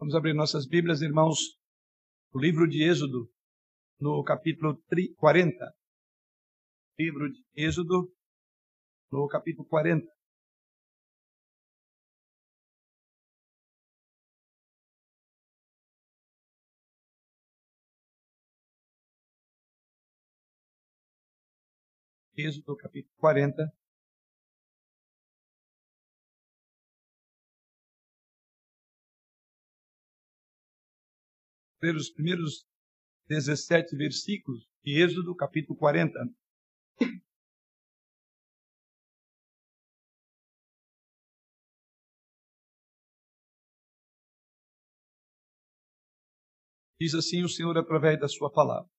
Vamos abrir nossas Bíblias, irmãos, no livro de Êxodo, no capítulo 40. Livro de Êxodo, no capítulo 40. Êxodo, capítulo 40. Pelos primeiros 17 versículos de Êxodo, capítulo 40. Diz assim o Senhor através da sua palavra.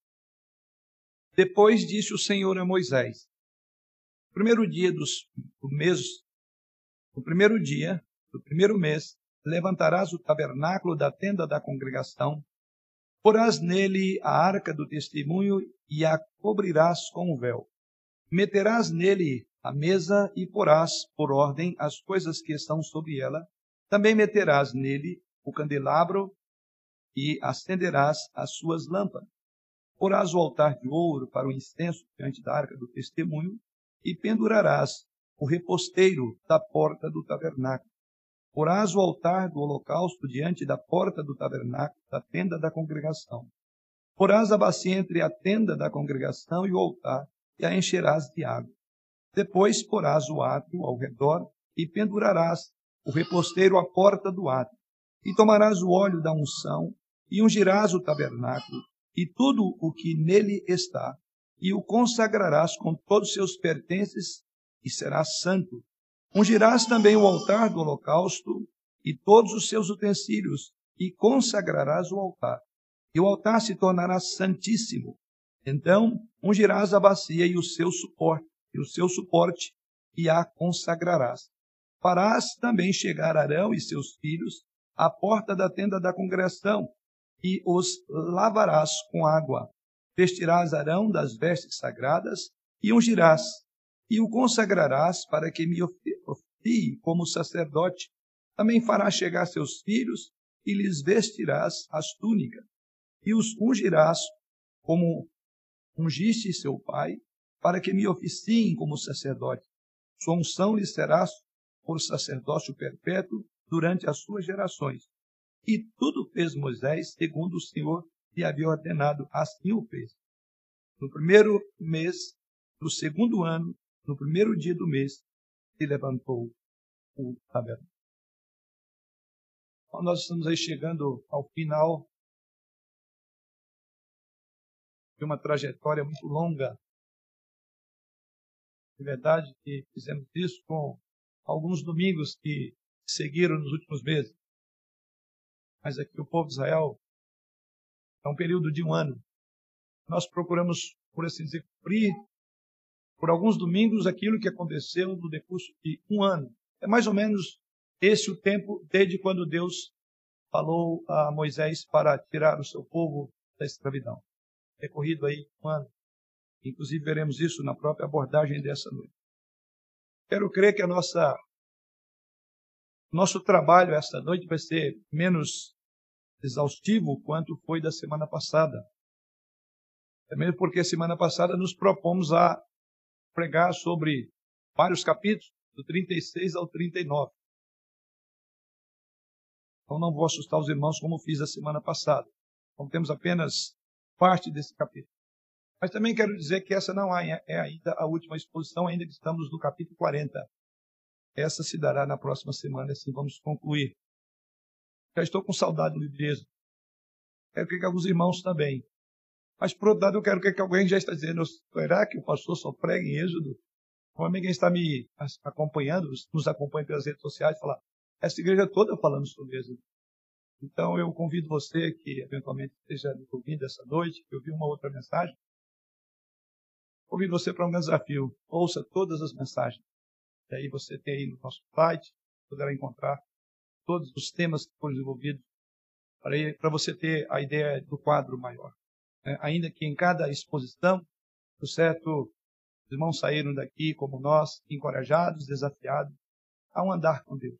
Depois disse o Senhor a Moisés: No primeiro dia dos, do mês, no primeiro dia do primeiro mês, levantarás o tabernáculo da tenda da congregação, porás nele a arca do testemunho e a cobrirás com o véu. Meterás nele a mesa e porás por ordem as coisas que estão sobre ela. Também meterás nele o candelabro e acenderás as suas lâmpadas. Porás o altar de ouro para o incenso diante da arca do testemunho e pendurarás o reposteiro da porta do tabernáculo. Porás o altar do holocausto diante da porta do tabernáculo, da tenda da congregação. Porás a bacia entre a tenda da congregação e o altar, e a encherás de água. Depois porás o átrio ao redor e pendurarás o reposteiro à porta do átrio. E tomarás o óleo da unção e ungirás o tabernáculo e tudo o que nele está, e o consagrarás com todos os seus pertences, e serás santo. Ungirás também o altar do holocausto e todos os seus utensílios, e consagrarás o altar. E o altar se tornará santíssimo. Então ungirás a bacia e o seu suporte, e o seu suporte, e a consagrarás. Farás também chegar Arão e seus filhos à porta da tenda da congregação, e os lavarás com água. Vestirás Arão das vestes sagradas e ungirás, e o consagrarás para que me ofie como sacerdote. Também farás chegar seus filhos e lhes vestirás as túnicas, e os ungirás como ungiste seu pai, para que me oficiem como sacerdote. Sua unção lhe será por sacerdócio perpétuo durante as suas gerações. E tudo fez Moisés segundo o Senhor lhe havia ordenado, assim o fez. No primeiro mês, no segundo ano, no primeiro dia do mês, se levantou o tabernáculo. Então, nós estamos aí chegando ao final de uma trajetória muito longa. De verdade que fizemos isso com alguns domingos que seguiram nos últimos meses mas aqui o povo de Israel é um período de um ano. Nós procuramos, por assim dizer, cumprir por alguns domingos aquilo que aconteceu no decurso de um ano. É mais ou menos esse o tempo desde quando Deus falou a Moisés para tirar o seu povo da escravidão. Decorrido aí um ano. Inclusive veremos isso na própria abordagem dessa noite. Quero crer que a nossa nosso trabalho esta noite vai ser menos exaustivo quanto foi da semana passada. É mesmo porque semana passada nos propomos a pregar sobre vários capítulos, do 36 ao 39. Então não vou assustar os irmãos como fiz a semana passada. Então temos apenas parte desse capítulo. Mas também quero dizer que essa não é ainda a última exposição, ainda que estamos no capítulo 40. Essa se dará na próxima semana, assim vamos concluir. Já estou com saudade do livro Quero que alguns irmãos também. Mas, por outro lado, eu quero que alguém já está dizendo, será que o pastor só prega em Êxodo? Como alguém está me acompanhando, nos acompanha pelas redes sociais, falar, essa igreja toda falando sobre Êxodo. Então, eu convido você que eventualmente esteja ouvindo essa noite, que ouviu uma outra mensagem, convido você para um desafio. Ouça todas as mensagens. E aí você tem aí no nosso site, poderá encontrar todos os temas que foram desenvolvidos para você ter a ideia do quadro maior. É, ainda que em cada exposição, por certo, os irmãos saíram daqui como nós, encorajados, desafiados a um andar com Deus.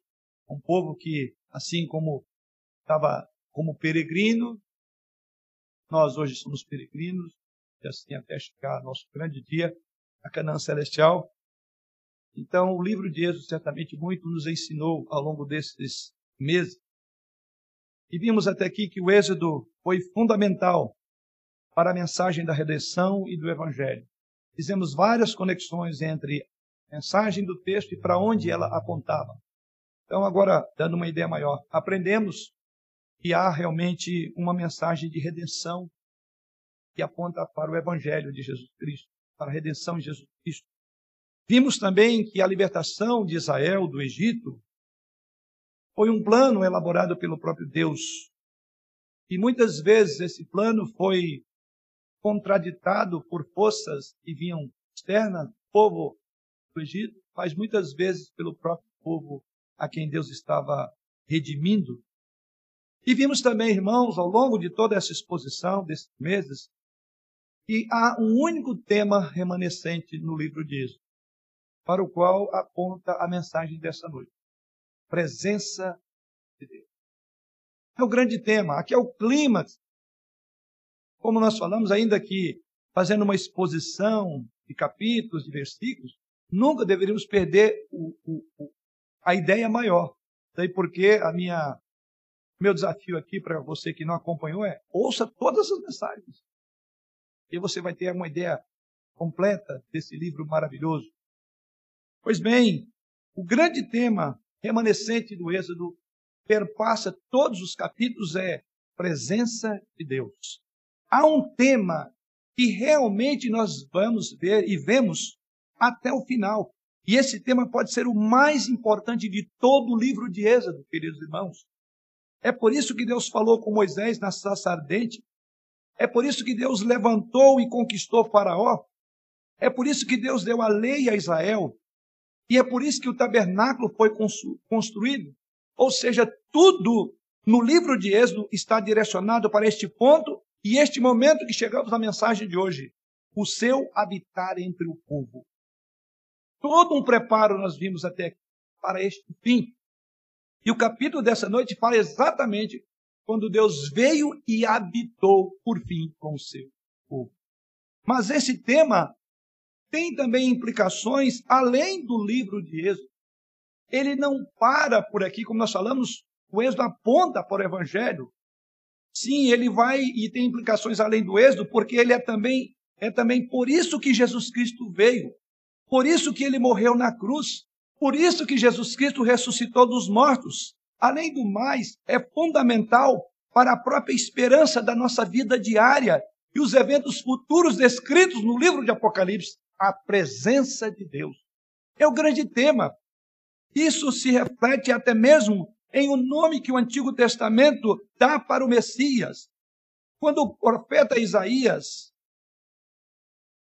Um povo que, assim como estava como peregrino. Nós hoje somos peregrinos, e assim até chegar nosso grande dia, a Canaã Celestial. Então, o livro de Êxodo certamente muito nos ensinou ao longo desses meses. E vimos até aqui que o Êxodo foi fundamental para a mensagem da redenção e do Evangelho. Fizemos várias conexões entre a mensagem do texto e para onde ela apontava. Então, agora, dando uma ideia maior, aprendemos que há realmente uma mensagem de redenção que aponta para o Evangelho de Jesus Cristo, para a redenção de Jesus Cristo. Vimos também que a libertação de Israel do Egito foi um plano elaborado pelo próprio Deus. E muitas vezes esse plano foi contraditado por forças que vinham externas, povo do Egito, mas muitas vezes pelo próprio povo a quem Deus estava redimindo. E vimos também, irmãos, ao longo de toda essa exposição desses meses, que há um único tema remanescente no livro de Êxodo, para o qual aponta a mensagem dessa noite: presença de Deus. É o grande tema, aqui é o clímax. Como nós falamos ainda aqui, fazendo uma exposição de capítulos, de versículos, nunca deveríamos perder o, o, a ideia maior. Daí porque a minha meu desafio aqui para você que não acompanhou é ouça todas as mensagens. E você vai ter uma ideia completa desse livro maravilhoso. Pois bem, o grande tema remanescente do Êxodo perpassa todos os capítulos é presença de Deus. Há um tema que realmente nós vamos ver e vemos até o final. E esse tema pode ser o mais importante de todo o livro de Êxodo, queridos irmãos. É por isso que Deus falou com Moisés na sarça ardente. É por isso que Deus levantou e conquistou Faraó. É por isso que Deus deu a lei a Israel. E é por isso que o tabernáculo foi construído. Ou seja, tudo no livro de Êxodo está direcionado para este ponto e este momento que chegamos na mensagem de hoje. O seu habitar entre o povo. Todo um preparo nós vimos até aqui para este fim. E o capítulo dessa noite fala exatamente quando Deus veio e habitou por fim com o seu povo. Mas esse tema tem também implicações além do livro de Êxodo. Ele não para por aqui, como nós falamos, o Êxodo aponta para o Evangelho. Sim, ele vai e tem implicações além do Êxodo, porque ele é também, é também por isso que Jesus Cristo veio. Por isso que ele morreu na cruz. Por isso que Jesus Cristo ressuscitou dos mortos. Além do mais, é fundamental para a própria esperança da nossa vida diária e os eventos futuros descritos no livro de Apocalipse, a presença de Deus. É o grande tema. Isso se reflete até mesmo em o um nome que o Antigo Testamento dá para o Messias. Quando o profeta Isaías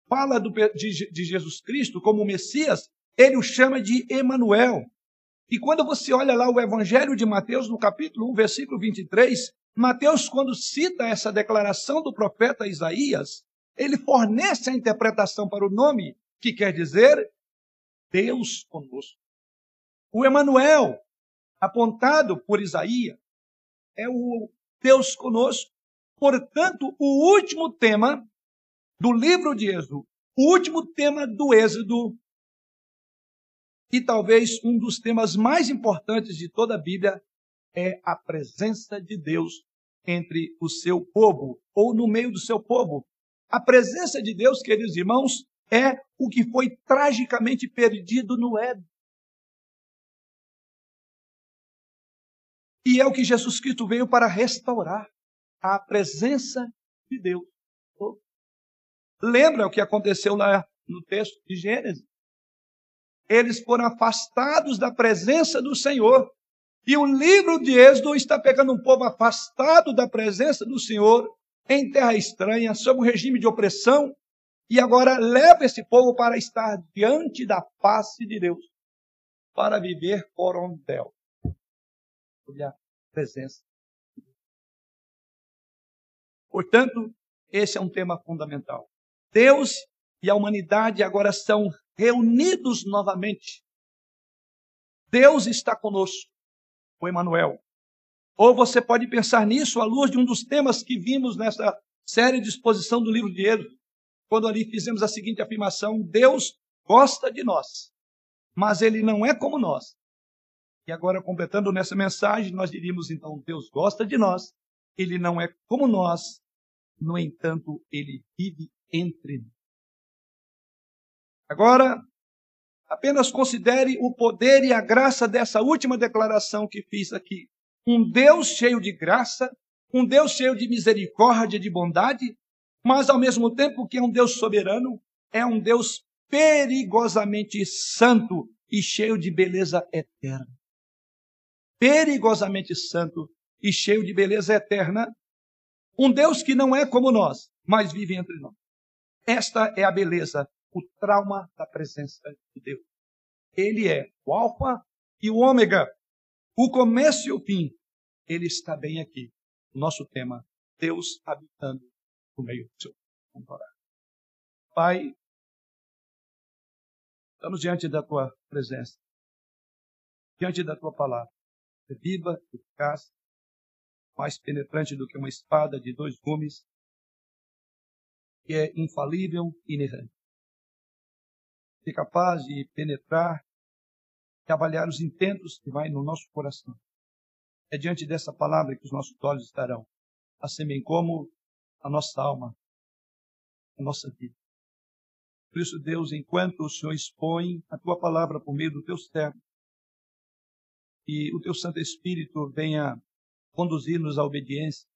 fala do, de, de Jesus Cristo como Messias, ele o chama de Emanuel. E quando você olha lá o Evangelho de Mateus, no capítulo 1, versículo 23, Mateus, quando cita essa declaração do profeta Isaías, ele fornece a interpretação para o nome, que quer dizer Deus conosco. O Emanuel, apontado por Isaías, é o Deus conosco. Portanto, o último tema do livro de Êxodo, o último tema do Êxodo, e talvez um dos temas mais importantes de toda a Bíblia, é a presença de Deus entre o seu povo, ou no meio do seu povo. A presença de Deus, queridos irmãos, é o que foi tragicamente perdido no Éden. E é o que Jesus Cristo veio para restaurar a presença de Deus. Lembra o que aconteceu lá no texto de Gênesis? Eles foram afastados da presença do Senhor. E o livro de Êxodo está pegando um povo afastado da presença do Senhor, em terra estranha, sob um regime de opressão, e agora leva esse povo para estar diante da face de Deus, para viver corondel. Olha a presença. Portanto, esse é um tema fundamental. Deus e a humanidade agora estão reunidos novamente. Deus está conosco, o Emanuel. Ou você pode pensar nisso à luz de um dos temas que vimos nessa série de exposição do livro de Êxodo, quando ali fizemos a seguinte afirmação: Deus gosta de nós, mas ele não é como nós. E agora, completando nessa mensagem, nós diríamos então: Deus gosta de nós, ele não é como nós, no entanto, ele vive entre nós. Agora, apenas considere o poder e a graça dessa última declaração que fiz aqui. Um Deus cheio de graça, um Deus cheio de misericórdia, de bondade, mas ao mesmo tempo que é um Deus soberano, é um Deus perigosamente santo e cheio de beleza eterna. Perigosamente santo e cheio de beleza eterna. Um Deus que não é como nós, mas vive entre nós. Esta é a beleza, o trauma da presença de Deus. Ele é o Alfa e o Ômega, o começo e o fim. Ele está bem aqui. Nosso tema, Deus habitando no meio do seu temporário. Pai, estamos diante da tua presença, diante da tua palavra, é viva, eficaz, mais penetrante do que uma espada de dois gumes, que é infalível e inerrante. É capaz de penetrar e avaliar os intentos que vai no nosso coração. É diante dessa palavra que os nossos olhos estarão, assim bem como a nossa alma, a nossa vida. Por isso, Deus, enquanto o Senhor expõe a tua palavra por meio do teu servo, e o teu Santo Espírito venha conduzir-nos à obediência,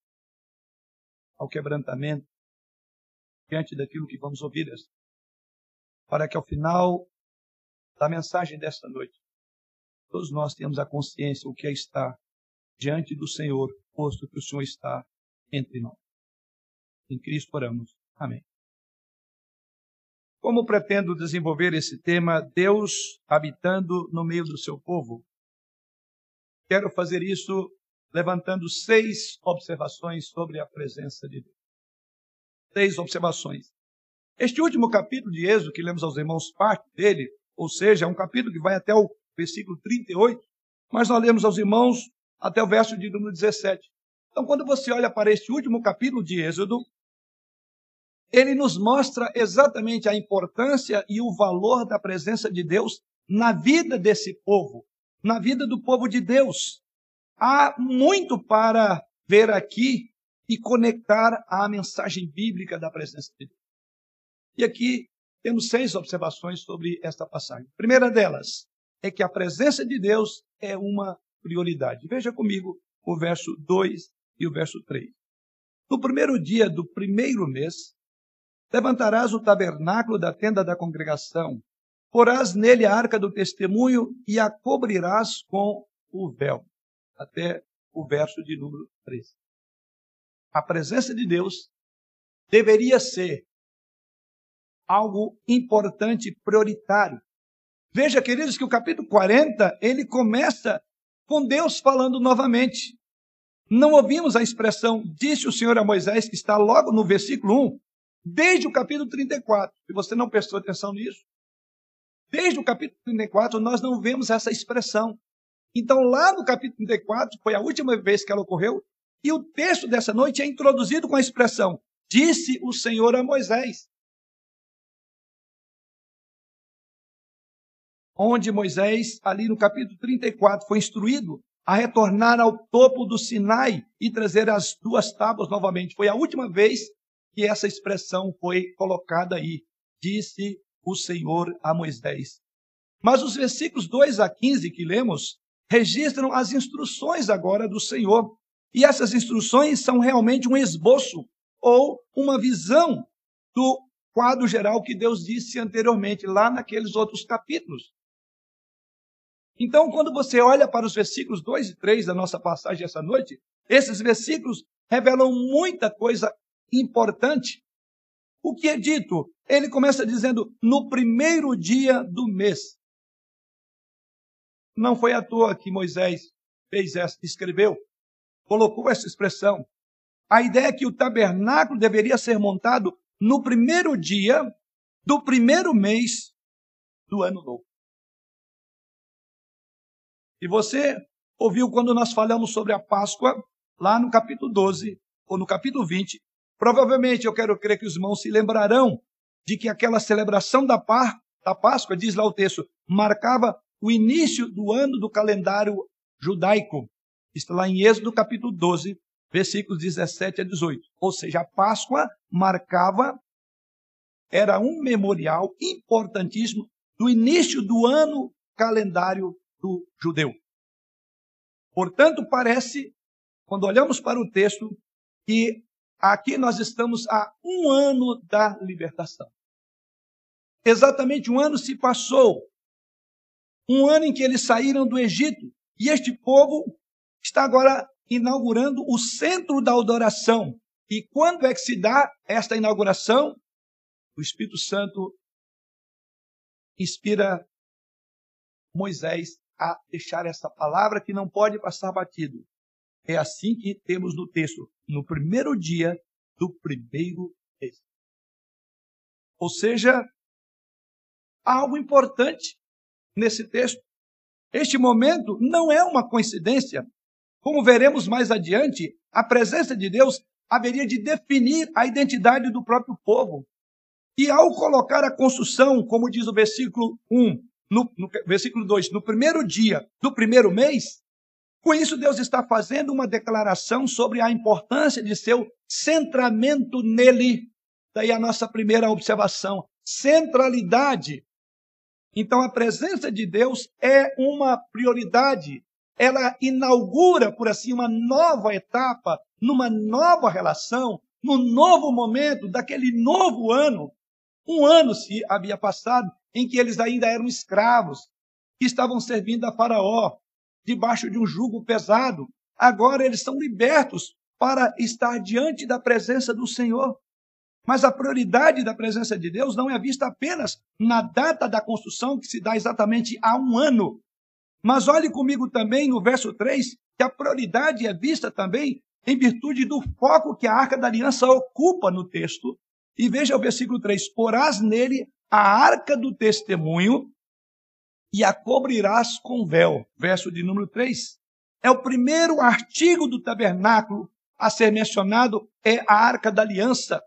ao quebrantamento, diante daquilo que vamos ouvir, para que ao final da mensagem desta noite, todos nós tenhamos a consciência o que é estar diante do Senhor, posto que o Senhor está entre nós. Em Cristo oramos. Amém. Como pretendo desenvolver esse tema, Deus habitando no meio do seu povo? Quero fazer isso levantando seis observações sobre a presença de Deus. Seis observações. Este último capítulo de Êxodo, que lemos aos irmãos parte dele, ou seja, é um capítulo que vai até o versículo 38, mas nós lemos aos irmãos até o verso de número 17. Então, quando você olha para este último capítulo de Êxodo, ele nos mostra exatamente a importância e o valor da presença de Deus na vida desse povo, na vida do povo de Deus. Há muito para ver aqui e conectar à mensagem bíblica da presença de Deus. E aqui temos seis observações sobre esta passagem. A primeira delas é que a presença de Deus é uma prioridade. Veja comigo o verso 2 e o verso 3. No primeiro dia do primeiro mês, Levantarás o tabernáculo da tenda da congregação, porás nele a arca do testemunho e a cobrirás com o véu. Até o verso de número 13. A presença de Deus deveria ser algo importante, prioritário. Veja, queridos, que o capítulo 40, ele começa com Deus falando novamente. Não ouvimos a expressão, disse o Senhor a Moisés, que está logo no versículo 1, Desde o capítulo 34, se você não prestou atenção nisso, desde o capítulo 34 nós não vemos essa expressão. Então, lá no capítulo 34, foi a última vez que ela ocorreu, e o texto dessa noite é introduzido com a expressão: Disse o Senhor a Moisés. Onde Moisés, ali no capítulo 34, foi instruído a retornar ao topo do Sinai e trazer as duas tábuas novamente. Foi a última vez que essa expressão foi colocada aí. Disse o Senhor a Moisés. Mas os versículos 2 a 15 que lemos registram as instruções agora do Senhor. E essas instruções são realmente um esboço ou uma visão do quadro geral que Deus disse anteriormente, lá naqueles outros capítulos. Então, quando você olha para os versículos 2 e 3 da nossa passagem essa noite, esses versículos revelam muita coisa importante. O que é dito? Ele começa dizendo no primeiro dia do mês. Não foi à toa que Moisés fez essa, escreveu, colocou essa expressão. A ideia é que o tabernáculo deveria ser montado no primeiro dia do primeiro mês do ano novo. E você ouviu quando nós falamos sobre a Páscoa, lá no capítulo 12 ou no capítulo 20. Provavelmente eu quero crer que os irmãos se lembrarão de que aquela celebração da, da Páscoa, diz lá o texto, marcava o início do ano do calendário judaico. Está lá em Êxodo capítulo 12, versículos 17 a 18. Ou seja, a Páscoa marcava, era um memorial importantíssimo do início do ano calendário do judeu. Portanto, parece, quando olhamos para o texto, que aqui nós estamos a um ano da libertação. Exatamente um ano se passou. Um ano em que eles saíram do Egito. E este povo está agora inaugurando o centro da adoração. E quando é que se dá esta inauguração? O Espírito Santo inspira Moisés a deixar essa palavra que não pode passar batido. É assim que temos no texto, no primeiro dia do primeiro mês. Ou seja, há algo importante nesse texto. Este momento não é uma coincidência. Como veremos mais adiante, a presença de Deus haveria de definir a identidade do próprio povo. E ao colocar a construção, como diz o versículo 1, no, no versículo 2, no primeiro dia do primeiro mês, com isso Deus está fazendo uma declaração sobre a importância de seu centramento nele. Daí a nossa primeira observação, centralidade. Então a presença de Deus é uma prioridade. Ela inaugura, por assim, uma nova etapa, numa nova relação, num novo momento daquele novo ano. Um ano se havia passado em que eles ainda eram escravos, que estavam servindo a Faraó, debaixo de um jugo pesado. Agora eles são libertos para estar diante da presença do Senhor. Mas a prioridade da presença de Deus não é vista apenas na data da construção, que se dá exatamente há um ano. Mas olhe comigo também no verso 3, que a prioridade é vista também em virtude do foco que a arca da aliança ocupa no texto. E veja o versículo 3: Porás nele a arca do testemunho e a cobrirás com véu. Verso de número 3. É o primeiro artigo do tabernáculo a ser mencionado, é a arca da aliança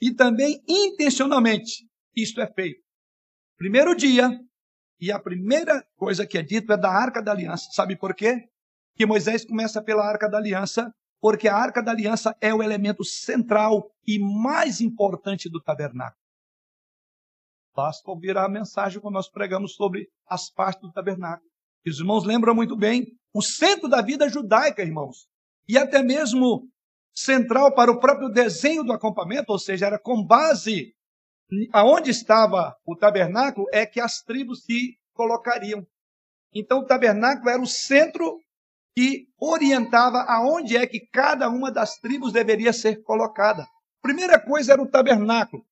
e também intencionalmente isto é feito. Primeiro dia, e a primeira coisa que é dito é da arca da aliança. Sabe por quê? Que Moisés começa pela arca da aliança, porque a arca da aliança é o elemento central e mais importante do tabernáculo. Basta ouvir a mensagem quando nós pregamos sobre as partes do tabernáculo. Os irmãos lembram muito bem o centro da vida judaica, irmãos. E até mesmo central para o próprio desenho do acampamento, ou seja, era com base aonde estava o tabernáculo, é que as tribos se colocariam. Então o tabernáculo era o centro que orientava aonde é que cada uma das tribos deveria ser colocada. Primeira coisa era o tabernáculo.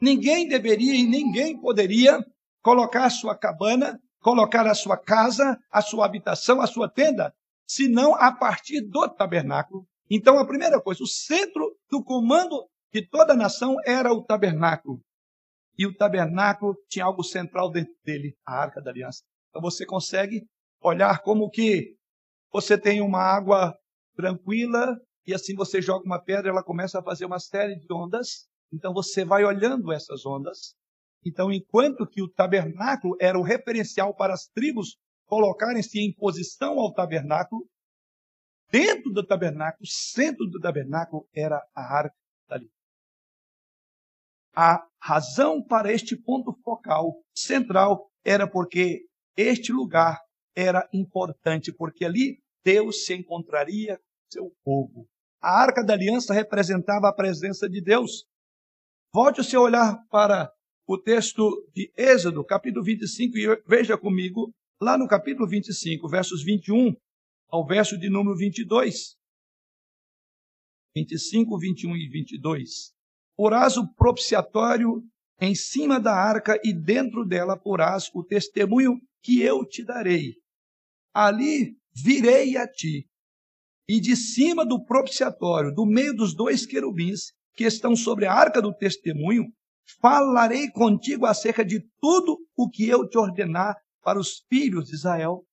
Ninguém deveria e ninguém poderia colocar a sua cabana, colocar a sua casa, a sua habitação, a sua tenda, senão a partir do tabernáculo então, a primeira coisa, o centro do comando de toda a nação era o tabernáculo. E o tabernáculo tinha algo central dentro dele, a arca da aliança. Então você consegue olhar como que você tem uma água tranquila e assim você joga uma pedra, ela começa a fazer uma série de ondas. Então você vai olhando essas ondas. Então, enquanto que o tabernáculo era o referencial para as tribos colocarem-se em posição ao tabernáculo, dentro do tabernáculo, centro do tabernáculo, era a arca da aliança. A razão para este ponto focal central era porque este lugar era importante, porque ali Deus se encontraria com seu povo. A arca da aliança representava a presença de Deus. Volte o seu olhar para o texto de Êxodo, capítulo 25, e veja comigo, lá no capítulo 25, versos 21 ao verso de número 22. 25, 21 e 22. Porás o propiciatório em cima da arca e dentro dela porás o testemunho que eu te darei. Ali virei a ti. E de cima do propiciatório, do meio dos dois querubins que estão sobre a arca do testemunho, falarei contigo acerca de tudo o que eu te ordenar para os filhos de Israel.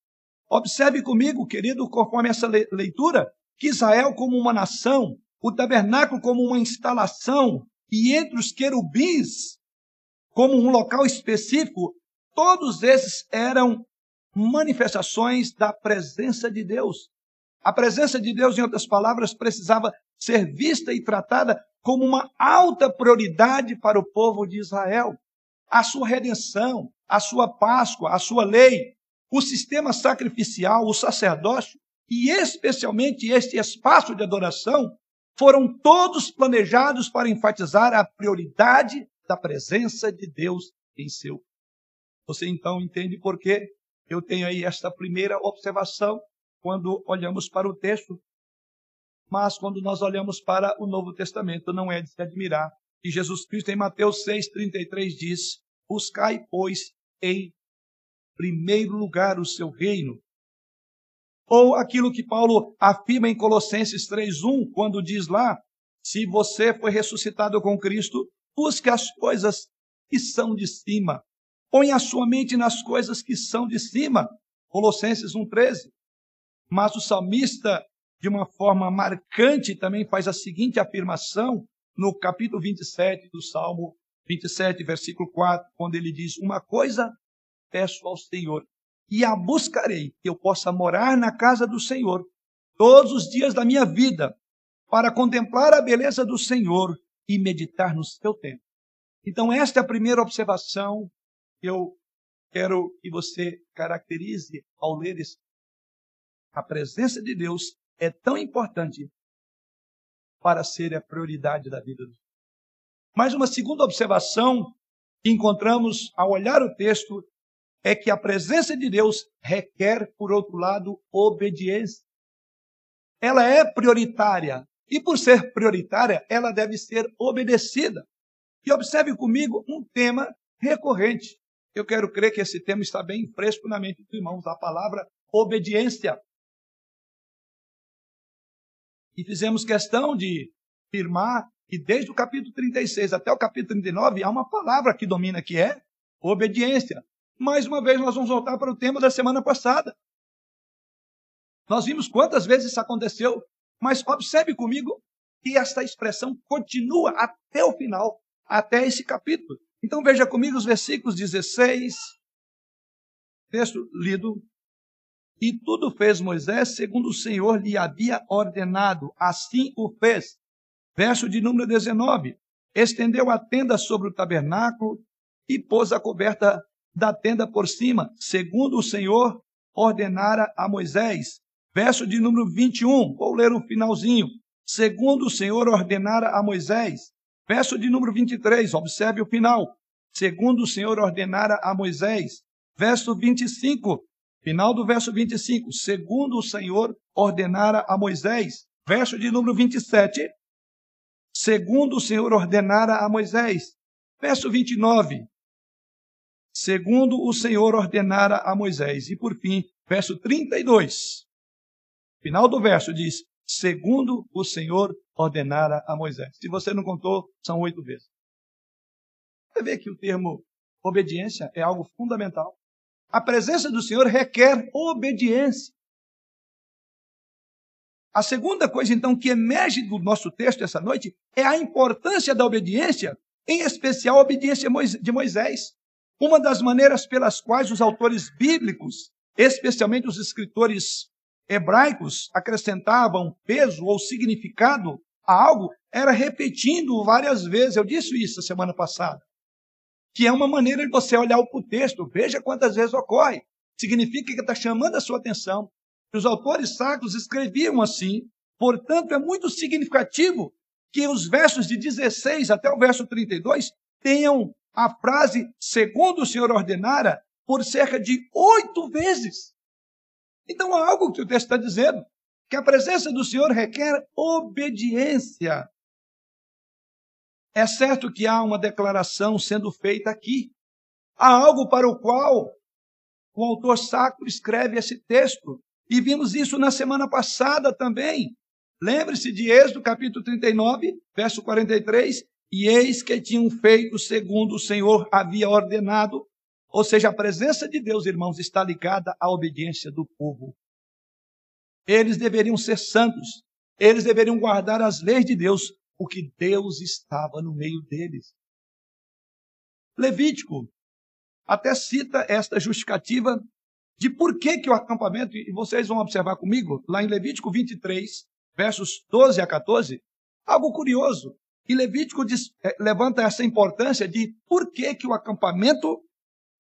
Observe comigo, querido, conforme essa leitura, que Israel, como uma nação, o tabernáculo, como uma instalação, e entre os querubins, como um local específico, todos esses eram manifestações da presença de Deus. A presença de Deus, em outras palavras, precisava ser vista e tratada como uma alta prioridade para o povo de Israel. A sua redenção, a sua Páscoa, a sua lei, o sistema sacrificial, o sacerdócio e especialmente este espaço de adoração foram todos planejados para enfatizar a prioridade da presença de Deus em seu. Você então entende por que eu tenho aí esta primeira observação quando olhamos para o texto. Mas quando nós olhamos para o Novo Testamento, não é de se admirar que Jesus Cristo, em Mateus 6,33, diz: Buscai, pois, em primeiro lugar o seu reino. Ou aquilo que Paulo afirma em Colossenses 3:1, quando diz lá: se você foi ressuscitado com Cristo, busque as coisas que são de cima. Põe a sua mente nas coisas que são de cima. Colossenses 1:13. Mas o salmista, de uma forma marcante, também faz a seguinte afirmação no capítulo 27 do Salmo 27, versículo 4, quando ele diz: Uma coisa peço ao Senhor, e a buscarei, que eu possa morar na casa do Senhor todos os dias da minha vida, para contemplar a beleza do Senhor e meditar no seu tempo. Então, esta é a primeira observação que eu quero que você caracterize ao ler esse. A presença de Deus é tão importante para ser a prioridade da vida. Mas uma segunda observação que encontramos ao olhar o texto é que a presença de Deus requer, por outro lado, obediência. Ela é prioritária. E por ser prioritária, ela deve ser obedecida. E observe comigo um tema recorrente. Eu quero crer que esse tema está bem fresco na mente dos irmãos, a palavra obediência. E fizemos questão de afirmar que desde o capítulo 36 até o capítulo 39 há uma palavra que domina que é obediência. Mais uma vez, nós vamos voltar para o tema da semana passada. Nós vimos quantas vezes isso aconteceu, mas observe comigo que esta expressão continua até o final, até esse capítulo. Então veja comigo os versículos 16, texto lido. E tudo fez Moisés segundo o Senhor lhe havia ordenado, assim o fez. Verso de número 19: Estendeu a tenda sobre o tabernáculo e pôs a coberta da tenda por cima, segundo o Senhor ordenara a Moisés. Verso de número 21, vou ler o um finalzinho. Segundo o Senhor ordenara a Moisés. Verso de número 23, observe o final. Segundo o Senhor ordenara a Moisés. Verso 25, final do verso 25. Segundo o Senhor ordenara a Moisés. Verso de número 27. Segundo o Senhor ordenara a Moisés. Verso 29 segundo o Senhor ordenara a Moisés. E por fim, verso 32. Final do verso diz: segundo o Senhor ordenara a Moisés. Se você não contou, são oito vezes. Você vê que o termo obediência é algo fundamental. A presença do Senhor requer obediência. A segunda coisa, então, que emerge do nosso texto essa noite é a importância da obediência, em especial a obediência de Moisés. Uma das maneiras pelas quais os autores bíblicos, especialmente os escritores hebraicos, acrescentavam peso ou significado a algo, era repetindo várias vezes. Eu disse isso a semana passada. Que é uma maneira de você olhar para o texto, veja quantas vezes ocorre. Significa que está chamando a sua atenção. Os autores sacros escreviam assim. Portanto, é muito significativo que os versos de 16 até o verso 32 tenham a frase segundo o Senhor ordenara por cerca de oito vezes. Então há algo que o texto está dizendo, que a presença do Senhor requer obediência. É certo que há uma declaração sendo feita aqui. Há algo para o qual o autor sacro escreve esse texto. E vimos isso na semana passada também. Lembre-se de Êxodo capítulo 39, verso 43. E eis que tinham feito segundo o Senhor havia ordenado, Ou seja, a presença de Deus, irmãos, está ligada à obediência do povo. Eles deveriam ser santos, eles deveriam guardar as leis de Deus, porque Deus estava no meio deles. Levítico até cita esta justificativa de por que, que o acampamento, e vocês vão observar comigo, lá em Levítico 23, versos 12 a 14, algo curioso. E Levítico diz, eh, levanta essa importância de por que, que o acampamento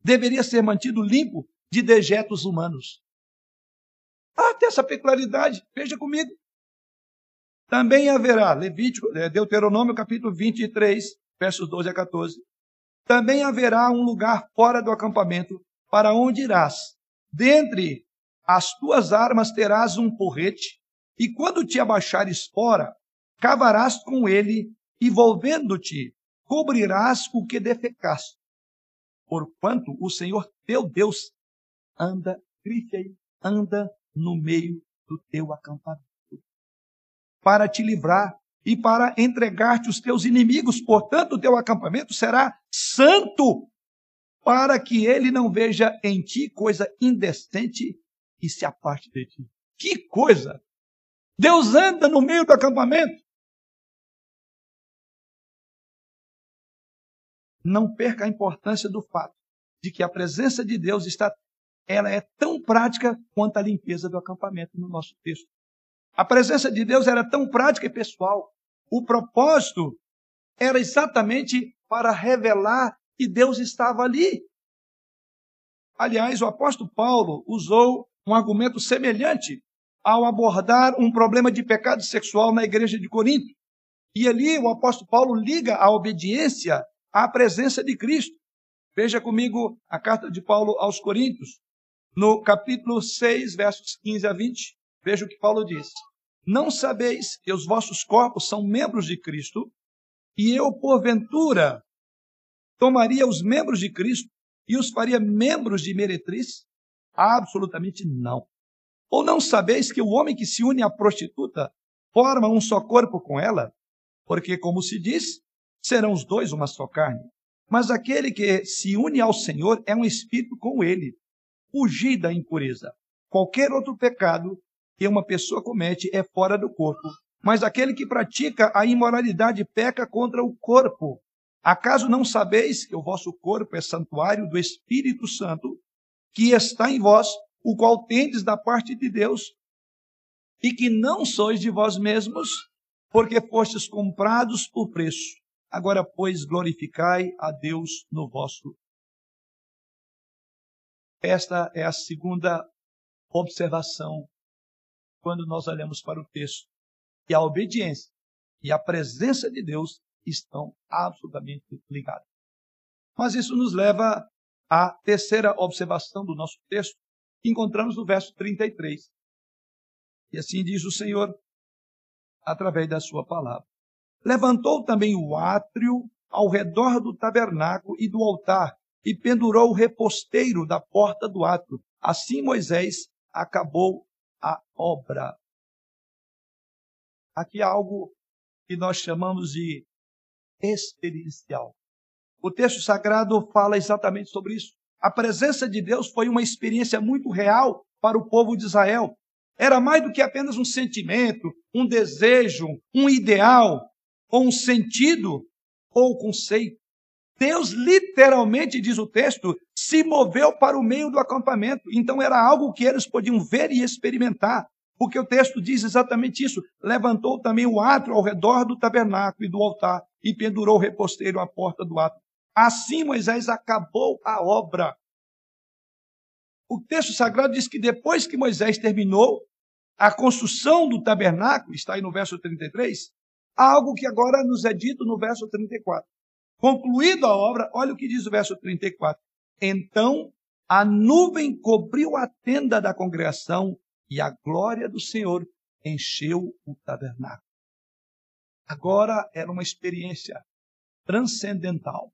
deveria ser mantido limpo de dejetos humanos. Ah, tem essa peculiaridade, veja comigo. Também haverá, Levítico, eh, Deuteronômio capítulo 23, versos 12 a 14. Também haverá um lugar fora do acampamento para onde irás. Dentre as tuas armas terás um porrete, e quando te abaixares fora, cavarás com ele, e volvendo-te, cobrirás o que defecaste. Porquanto o Senhor teu Deus anda, grife aí, anda no meio do teu acampamento, para te livrar e para entregar-te os teus inimigos. Portanto, o teu acampamento será santo, para que ele não veja em ti coisa indecente e se aparte de ti. Que coisa! Deus anda no meio do acampamento. Não perca a importância do fato de que a presença de Deus está, ela é tão prática quanto a limpeza do acampamento no nosso texto. A presença de Deus era tão prática e pessoal. O propósito era exatamente para revelar que Deus estava ali. Aliás, o apóstolo Paulo usou um argumento semelhante ao abordar um problema de pecado sexual na igreja de Corinto. E ali o apóstolo Paulo liga a obediência à presença de Cristo. Veja comigo a carta de Paulo aos Coríntios, no capítulo 6, versos 15 a 20. Veja o que Paulo diz. Não sabeis que os vossos corpos são membros de Cristo, e eu, porventura, tomaria os membros de Cristo e os faria membros de meretriz? Absolutamente não. Ou não sabeis que o homem que se une à prostituta forma um só corpo com ela? Porque, como se diz, serão os dois uma só carne. Mas aquele que se une ao Senhor é um espírito com ele. Fugir da impureza. Qualquer outro pecado que uma pessoa comete é fora do corpo. Mas aquele que pratica a imoralidade peca contra o corpo. Acaso não sabeis que o vosso corpo é santuário do Espírito Santo, que está em vós, o qual tendes da parte de Deus, e que não sois de vós mesmos, porque fostes comprados por preço. Agora, pois, glorificai a Deus no vosso. Esta é a segunda observação quando nós olhamos para o texto. E a obediência e a presença de Deus estão absolutamente ligados. Mas isso nos leva à terceira observação do nosso texto, encontramos no verso 33. E assim diz o Senhor, através da sua palavra. Levantou também o átrio ao redor do tabernáculo e do altar, e pendurou o reposteiro da porta do átrio. Assim Moisés acabou a obra. Aqui há algo que nós chamamos de experiencial. O texto sagrado fala exatamente sobre isso. A presença de Deus foi uma experiência muito real para o povo de Israel. Era mais do que apenas um sentimento, um desejo, um ideal, ou um sentido, ou conceito. Deus literalmente, diz o texto, se moveu para o meio do acampamento. Então era algo que eles podiam ver e experimentar. Porque o texto diz exatamente isso. Levantou também o átrio ao redor do tabernáculo e do altar e pendurou o reposteiro à porta do átrio. Assim Moisés acabou a obra. O texto sagrado diz que depois que Moisés terminou a construção do tabernáculo, está aí no verso 33, há algo que agora nos é dito no verso 34. Concluída a obra, olha o que diz o verso 34. Então a nuvem cobriu a tenda da congregação e a glória do Senhor encheu o tabernáculo. Agora era uma experiência transcendental.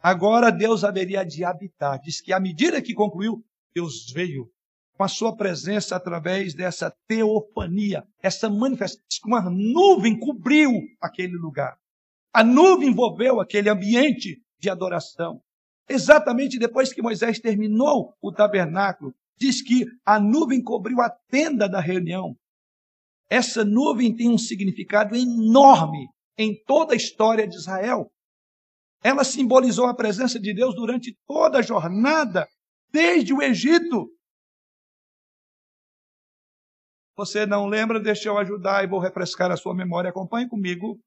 Agora Deus haveria de habitar. Diz que à medida que concluiu, Deus veio com a sua presença através dessa teofania, essa manifestação. Uma nuvem cobriu aquele lugar. A nuvem envolveu aquele ambiente de adoração. exatamente depois que Moisés terminou o tabernáculo, diz que a nuvem cobriu a tenda da reunião. Essa nuvem tem um significado enorme em toda a história de Israel. Ela simbolizou a presença de Deus durante toda a jornada, desde o Egito. Você não lembra? Deixa eu ajudar e vou refrescar a sua memória. Acompanhe comigo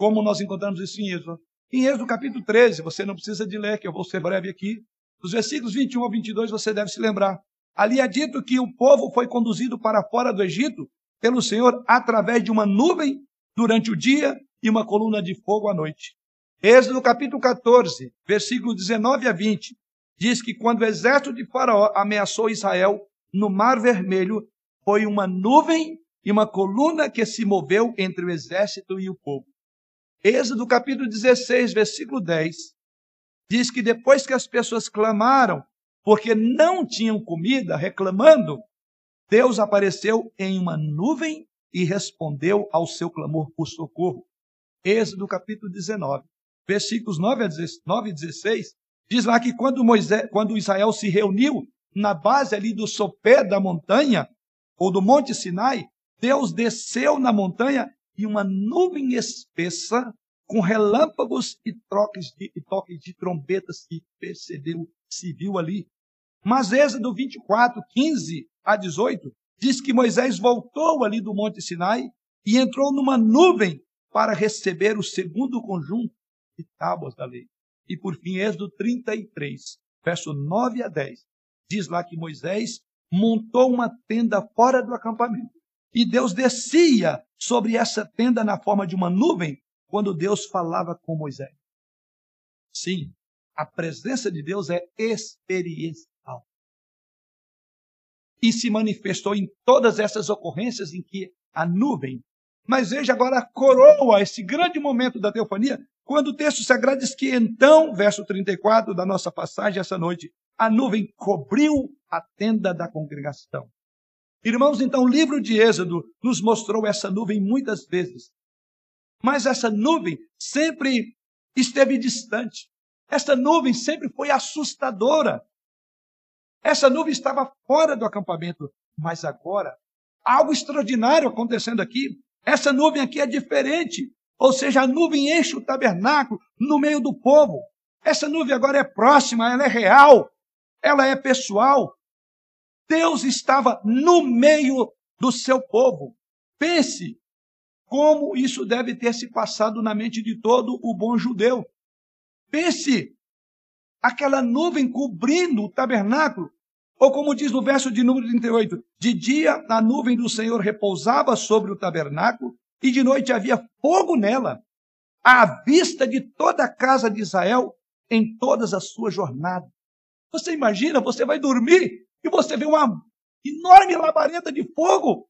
como nós encontramos isso em Êxodo. Em Êxodo capítulo 13, você não precisa de ler, que eu vou ser breve aqui. Dos versículos 21 ao 22 você deve se lembrar. Ali é dito que o povo foi conduzido para fora do Egito pelo Senhor através de uma nuvem durante o dia e uma coluna de fogo à noite. Êxodo capítulo 14, versículo 19 a 20, diz que quando o exército de Faraó ameaçou Israel no Mar Vermelho, foi uma nuvem e uma coluna que se moveu entre o exército e o povo. Êxodo capítulo 16, versículo 10, diz que depois que as pessoas clamaram porque não tinham comida, reclamando, Deus apareceu em uma nuvem e respondeu ao seu clamor por socorro. Êxodo capítulo 19 versículos 9 e 16, diz lá que quando, Moisés, quando Israel se reuniu na base ali do sopé da montanha, ou do Monte Sinai, Deus desceu na montanha e uma nuvem espessa, com relâmpagos e, troques de, e toques de trombetas se percebeu, se viu ali. Mas Êxodo 24, 15 a 18, diz que Moisés voltou ali do Monte Sinai e entrou numa nuvem para receber o segundo conjunto e tábuas da lei. E por fim, Êxodo 33, verso 9 a 10, diz lá que Moisés montou uma tenda fora do acampamento. E Deus descia sobre essa tenda na forma de uma nuvem quando Deus falava com Moisés. Sim, a presença de Deus é experiencial. E se manifestou em todas essas ocorrências em que a nuvem. Mas veja agora a coroa, esse grande momento da teofania, quando o texto sagrado diz que então, verso 34 da nossa passagem essa noite, a nuvem cobriu a tenda da congregação. Irmãos, então o livro de Êxodo nos mostrou essa nuvem muitas vezes. Mas essa nuvem sempre esteve distante. Essa nuvem sempre foi assustadora. Essa nuvem estava fora do acampamento. Mas agora, algo extraordinário acontecendo aqui. Essa nuvem aqui é diferente. Ou seja, a nuvem enche o tabernáculo no meio do povo. Essa nuvem agora é próxima, ela é real, ela é pessoal. Deus estava no meio do seu povo. Pense como isso deve ter se passado na mente de todo o bom judeu. Pense aquela nuvem cobrindo o tabernáculo. Ou como diz no verso de número 38, de dia a nuvem do Senhor repousava sobre o tabernáculo e de noite havia fogo nela, à vista de toda a casa de Israel em todas as suas jornadas. Você imagina, você vai dormir e você vê uma enorme labareda de fogo.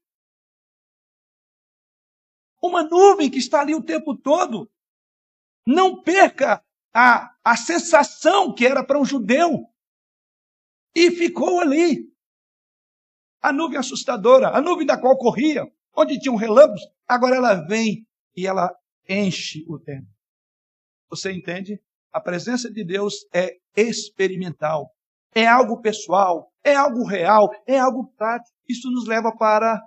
Uma nuvem que está ali o tempo todo. Não perca a, a sensação que era para um judeu. E ficou ali. A nuvem assustadora, a nuvem da qual corria, onde tinham relâmpagos, agora ela vem e ela enche o templo. Você entende? A presença de Deus é experimental, é algo pessoal, é algo real, é algo prático. Isso nos leva para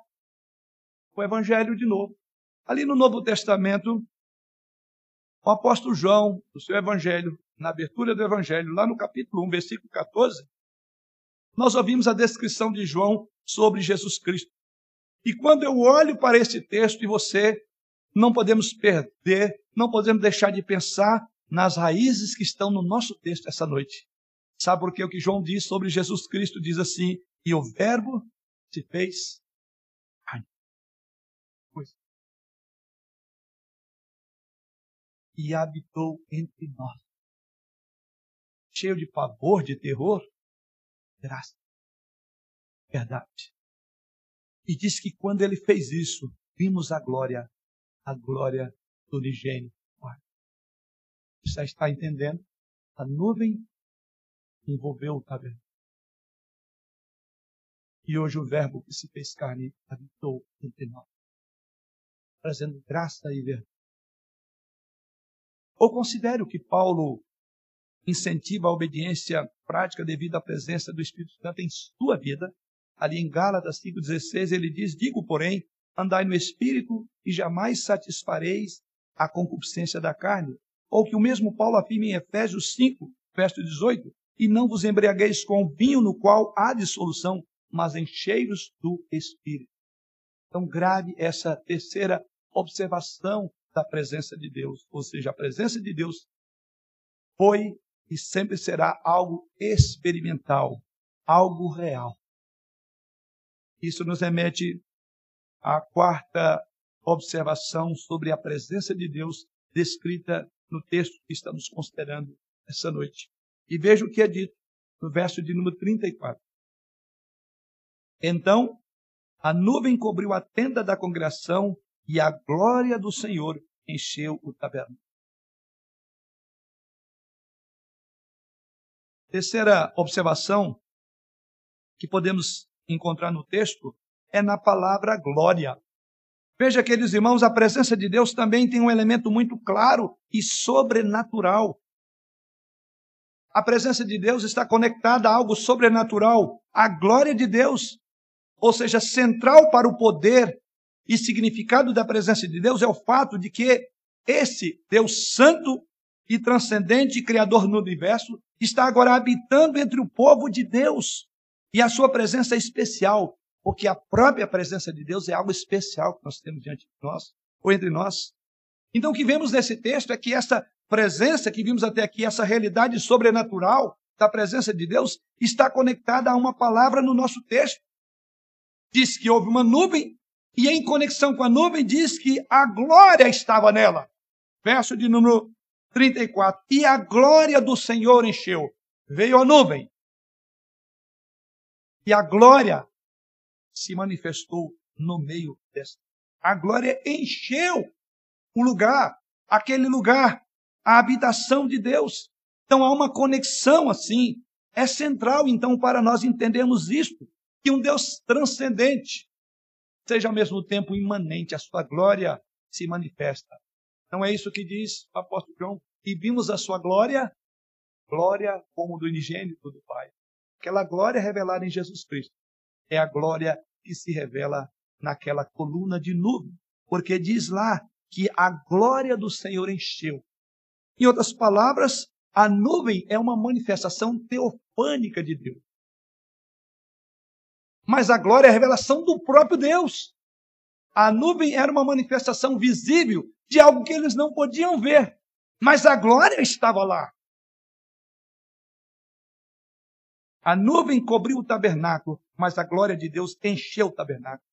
o Evangelho de novo. Ali no Novo Testamento, o apóstolo João, no seu Evangelho, na abertura do Evangelho, lá no capítulo 1, versículo 14, nós ouvimos a descrição de João sobre Jesus Cristo. E quando eu olho para esse texto e você, não podemos perder, não podemos deixar de pensar nas raízes que estão no nosso texto essa noite. Sabe por que o que João diz sobre Jesus Cristo diz assim: e o Verbo se fez carne. Pois. E habitou entre nós. Cheio de pavor, de terror, graça. Verdade. E diz que quando ele fez isso, vimos a glória, a glória do unigênito. Você está entendendo? A nuvem envolveu o tabernáculo. E hoje o verbo que se fez carne habitou entre nós, trazendo graça e verdade. Ou considere o que Paulo incentiva a obediência prática devido à presença do Espírito Santo em sua vida. Ali em Gálatas 5,16 ele diz: Digo, porém, andai no Espírito e jamais satisfareis a concupiscência da carne. Ou que o mesmo Paulo afirma em Efésios 5, verso 18: E não vos embriagueis com vinho no qual há dissolução, mas encheios do Espírito. Então, grave essa terceira observação da presença de Deus. Ou seja, a presença de Deus foi e sempre será algo experimental, algo real. Isso nos remete à quarta observação sobre a presença de Deus descrita no texto que estamos considerando essa noite. E veja o que é dito no verso de número 34. Então, a nuvem cobriu a tenda da congregação e a glória do Senhor encheu o tabernáculo. Terceira observação que podemos encontrar no texto é na palavra glória. Veja, queridos irmãos, a presença de Deus também tem um elemento muito claro e sobrenatural. A presença de Deus está conectada a algo sobrenatural, a glória de Deus, ou seja, central para o poder e significado da presença de Deus é o fato de que esse Deus Santo e transcendente, Criador do universo, está agora habitando entre o povo de Deus. E a sua presença é especial, porque a própria presença de Deus é algo especial que nós temos diante de nós, ou entre nós. Então, o que vemos nesse texto é que essa presença que vimos até aqui, essa realidade sobrenatural da presença de Deus, está conectada a uma palavra no nosso texto. Diz que houve uma nuvem e em conexão com a nuvem diz que a glória estava nela. Verso de número 34. E a glória do Senhor encheu. Veio a nuvem. E a glória se manifestou no meio desta. A glória encheu o lugar, aquele lugar, a habitação de Deus. Então há uma conexão assim. É central, então, para nós entendermos isto, que um Deus transcendente, seja ao mesmo tempo imanente, a sua glória se manifesta. Não é isso que diz o apóstolo João? E vimos a sua glória, glória como do unigênito do Pai. Aquela glória revelada em Jesus Cristo é a glória que se revela naquela coluna de nuvem, porque diz lá que a glória do Senhor encheu. Em outras palavras, a nuvem é uma manifestação teofânica de Deus. Mas a glória é a revelação do próprio Deus. A nuvem era uma manifestação visível de algo que eles não podiam ver, mas a glória estava lá. A nuvem cobriu o tabernáculo, mas a glória de Deus encheu o tabernáculo.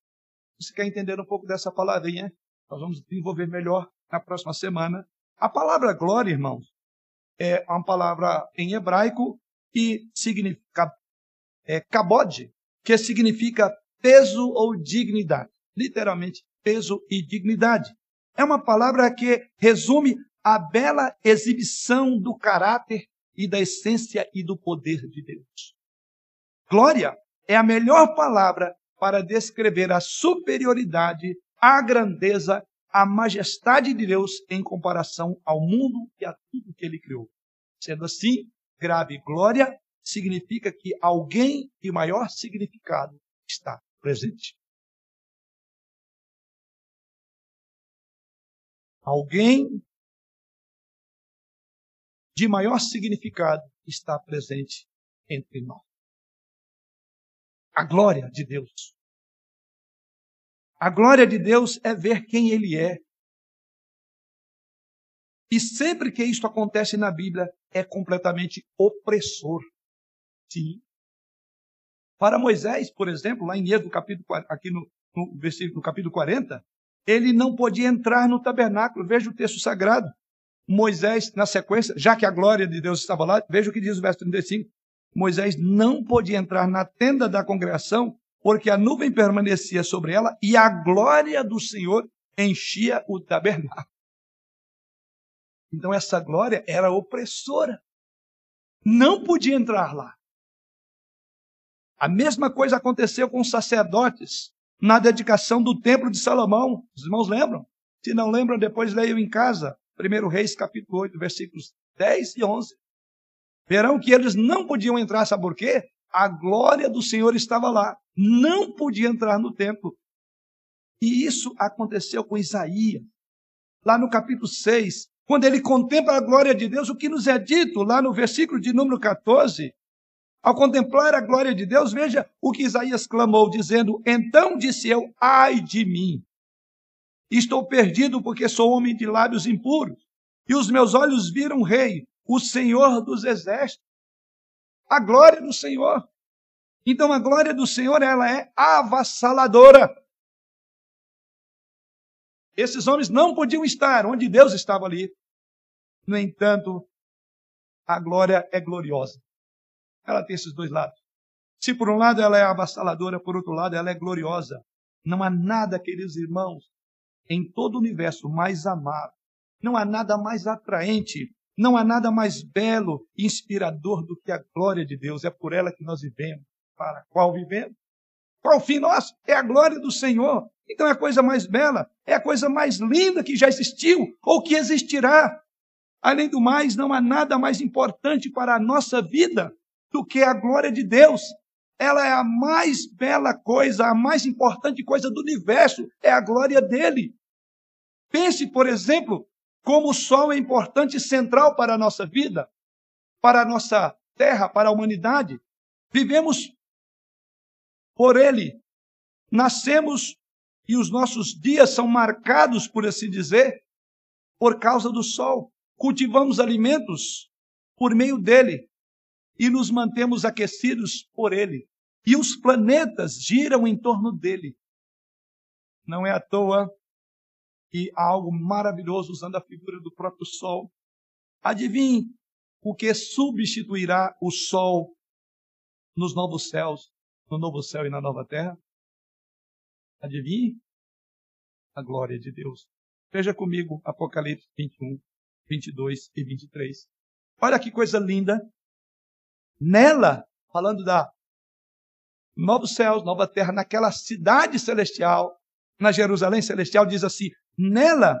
Você quer entender um pouco dessa palavrinha? Nós vamos desenvolver melhor na próxima semana. A palavra glória, irmãos, é uma palavra em hebraico que significa é, kabod, que significa peso ou dignidade. Literalmente, peso e dignidade. É uma palavra que resume a bela exibição do caráter e da essência e do poder de Deus. Glória é a melhor palavra para descrever a superioridade, a grandeza, a majestade de Deus em comparação ao mundo e a tudo que ele criou. Sendo assim, grave glória significa que alguém de maior significado está presente. Alguém de maior significado está presente entre nós. A glória de Deus. A glória de Deus é ver quem Ele é. E sempre que isto acontece na Bíblia, é completamente opressor. Sim. Para Moisés, por exemplo, lá em Êxodo, capítulo, aqui no, no, versículo, no capítulo 40, ele não podia entrar no tabernáculo. Veja o texto sagrado. Moisés, na sequência, já que a glória de Deus estava lá, veja o que diz o verso 35. Moisés não podia entrar na tenda da congregação, porque a nuvem permanecia sobre ela e a glória do Senhor enchia o tabernáculo. Então, essa glória era opressora. Não podia entrar lá. A mesma coisa aconteceu com os sacerdotes na dedicação do templo de Salomão. Os irmãos lembram? Se não lembram, depois leiam em casa. 1 Reis, capítulo 8, versículos 10 e 11. verão que eles não podiam entrar, sabe por quê? A glória do Senhor estava lá. Não podia entrar no templo. E isso aconteceu com Isaías. Lá no capítulo 6, quando ele contempla a glória de Deus, o que nos é dito lá no versículo de número 14, ao contemplar a glória de Deus, veja o que Isaías clamou, dizendo: Então disse eu, ai de mim, estou perdido porque sou homem de lábios impuros, e os meus olhos viram o rei, o Senhor dos exércitos. A glória do Senhor. Então a glória do Senhor, ela é avassaladora. Esses homens não podiam estar onde Deus estava ali. No entanto, a glória é gloriosa. Ela tem esses dois lados. Se por um lado ela é avassaladora, por outro lado ela é gloriosa. Não há nada, queridos irmãos, em todo o universo mais amado. Não há nada mais atraente, não há nada mais belo e inspirador do que a glória de Deus. É por ela que nós vivemos. Para qual vivemos? Qual o fim nosso? É a glória do Senhor. Então é a coisa mais bela, é a coisa mais linda que já existiu ou que existirá. Além do mais, não há nada mais importante para a nossa vida do que a glória de Deus. Ela é a mais bela coisa, a mais importante coisa do universo, é a glória dele. Pense, por exemplo, como o sol é importante e central para a nossa vida, para a nossa terra, para a humanidade. Vivemos por ele. Nascemos e os nossos dias são marcados, por assim dizer, por causa do sol. Cultivamos alimentos por meio dele e nos mantemos aquecidos por ele. E os planetas giram em torno dele. Não é à toa há algo maravilhoso usando a figura do próprio sol. Adivinhe o que substituirá o sol nos novos céus, no novo céu e na nova terra? Adivinhe? A glória de Deus. Veja comigo Apocalipse 21, 22 e 23. Olha que coisa linda. Nela, falando da novos céus, nova terra, naquela cidade celestial, na Jerusalém celestial, diz assim: Nela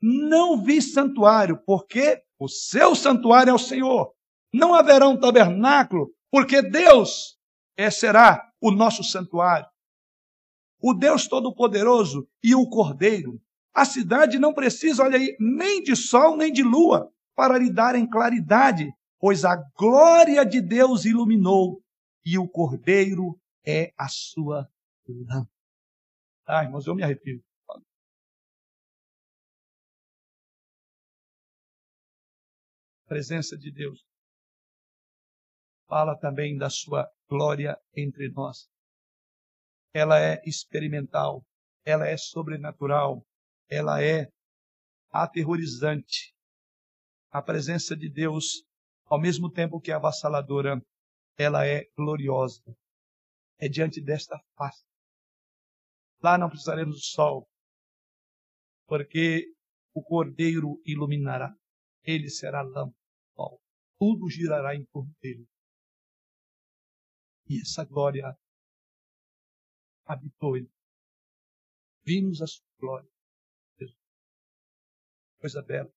não vi santuário, porque o seu santuário é o Senhor. Não haverá um tabernáculo, porque Deus é, será o nosso santuário. O Deus Todo-Poderoso e o Cordeiro. A cidade não precisa, olha aí, nem de sol nem de lua para lhe darem claridade, pois a glória de Deus iluminou e o cordeiro é a sua lâmpada. Ah, irmãos, eu me arrepio. A presença de Deus fala também da sua glória entre nós. Ela é experimental, ela é sobrenatural, ela é aterrorizante. A presença de Deus ao mesmo tempo que é avassaladora, ela é gloriosa. É diante desta face. Lá não precisaremos do sol, porque o cordeiro iluminará. Ele será lâmpada. Tudo girará em torno dele. E essa glória habitou ele. Vimos a sua glória. Coisa bela.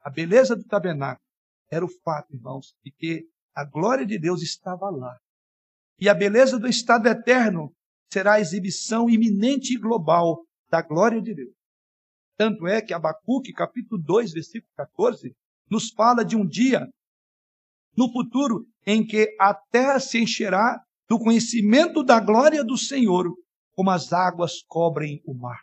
A beleza do tabernáculo era o fato, irmãos, de que a glória de Deus estava lá. E a beleza do estado eterno será a exibição iminente e global da glória de Deus. Tanto é que Abacuque, capítulo 2, versículo 14, nos fala de um dia no futuro em que a terra se encherá do conhecimento da glória do Senhor, como as águas cobrem o mar.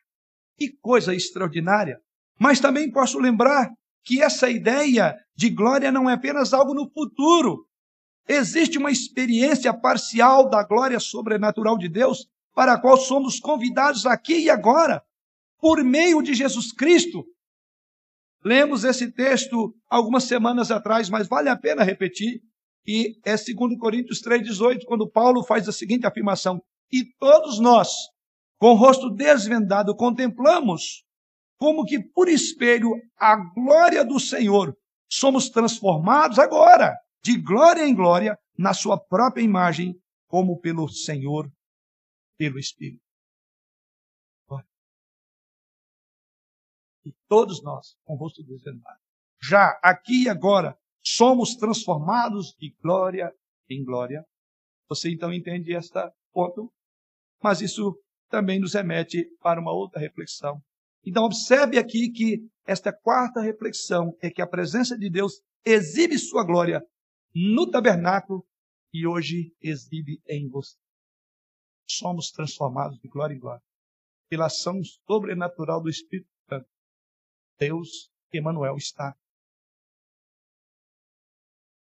Que coisa extraordinária! Mas também posso lembrar que essa ideia de glória não é apenas algo no futuro. Existe uma experiência parcial da glória sobrenatural de Deus para a qual somos convidados aqui e agora, por meio de Jesus Cristo. Lemos esse texto algumas semanas atrás, mas vale a pena repetir. E é 2 Coríntios 3,18, quando Paulo faz a seguinte afirmação: E todos nós, com o rosto desvendado, contemplamos como que por espelho a glória do Senhor, somos transformados agora, de glória em glória, na sua própria imagem, como pelo Senhor, pelo Espírito. E todos nós, com o rosto desvendado, já aqui e agora, somos transformados de glória em glória. Você então entende esta ponto? Mas isso também nos remete para uma outra reflexão. Então, observe aqui que esta quarta reflexão é que a presença de Deus exibe sua glória no tabernáculo e hoje exibe em você. Somos transformados de glória em glória pela ação sobrenatural do Espírito Santo. Deus, Emmanuel, está.